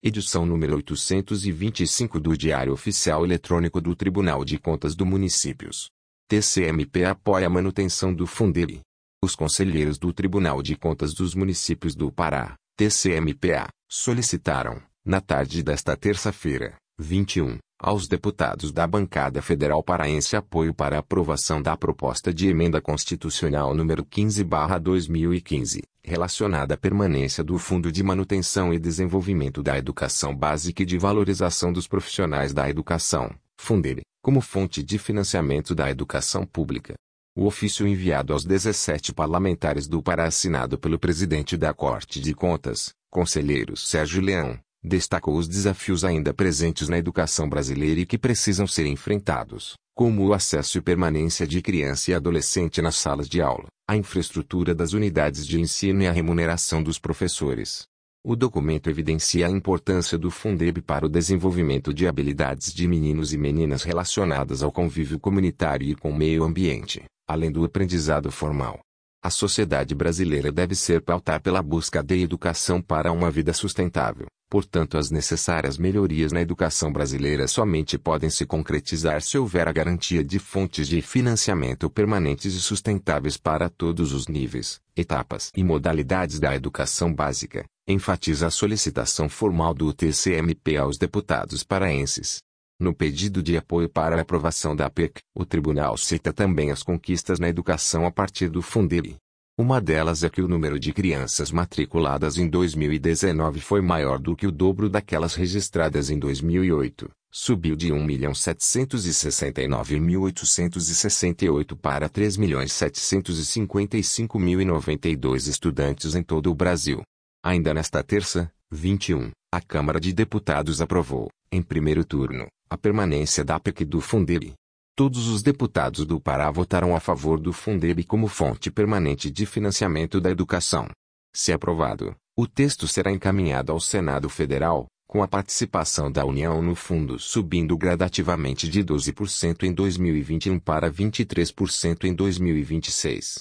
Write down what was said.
Edição número 825 do Diário Oficial Eletrônico do Tribunal de Contas do Municípios. TCMP apoia a manutenção do Fundeb. Os conselheiros do Tribunal de Contas dos Municípios do Pará, TCMPA, solicitaram, na tarde desta terça-feira, 21, aos deputados da bancada federal paraense apoio para a aprovação da proposta de emenda constitucional número 15/2015, relacionada à permanência do Fundo de Manutenção e Desenvolvimento da Educação Básica e de Valorização dos Profissionais da Educação, Fundeb, como fonte de financiamento da educação pública. O ofício enviado aos 17 parlamentares do Pará assinado pelo presidente da Corte de Contas, conselheiro Sérgio Leão, destacou os desafios ainda presentes na educação brasileira e que precisam ser enfrentados, como o acesso e permanência de criança e adolescente nas salas de aula, a infraestrutura das unidades de ensino e a remuneração dos professores. O documento evidencia a importância do Fundeb para o desenvolvimento de habilidades de meninos e meninas relacionadas ao convívio comunitário e com o meio ambiente, além do aprendizado formal. A sociedade brasileira deve ser pautada pela busca de educação para uma vida sustentável. Portanto, as necessárias melhorias na educação brasileira somente podem se concretizar se houver a garantia de fontes de financiamento permanentes e sustentáveis para todos os níveis, etapas e modalidades da educação básica, enfatiza a solicitação formal do TCMP aos deputados paraenses. No pedido de apoio para a aprovação da PEC, o tribunal cita também as conquistas na educação a partir do Fundeb, uma delas é que o número de crianças matriculadas em 2019 foi maior do que o dobro daquelas registradas em 2008. Subiu de 1.769.868 para 3.755.092 estudantes em todo o Brasil. Ainda nesta terça, 21, a Câmara de Deputados aprovou, em primeiro turno, a permanência da PEC do Fundeb, Todos os deputados do Pará votaram a favor do Fundeb como fonte permanente de financiamento da educação. Se aprovado, o texto será encaminhado ao Senado Federal, com a participação da União no fundo subindo gradativamente de 12% em 2021 para 23% em 2026.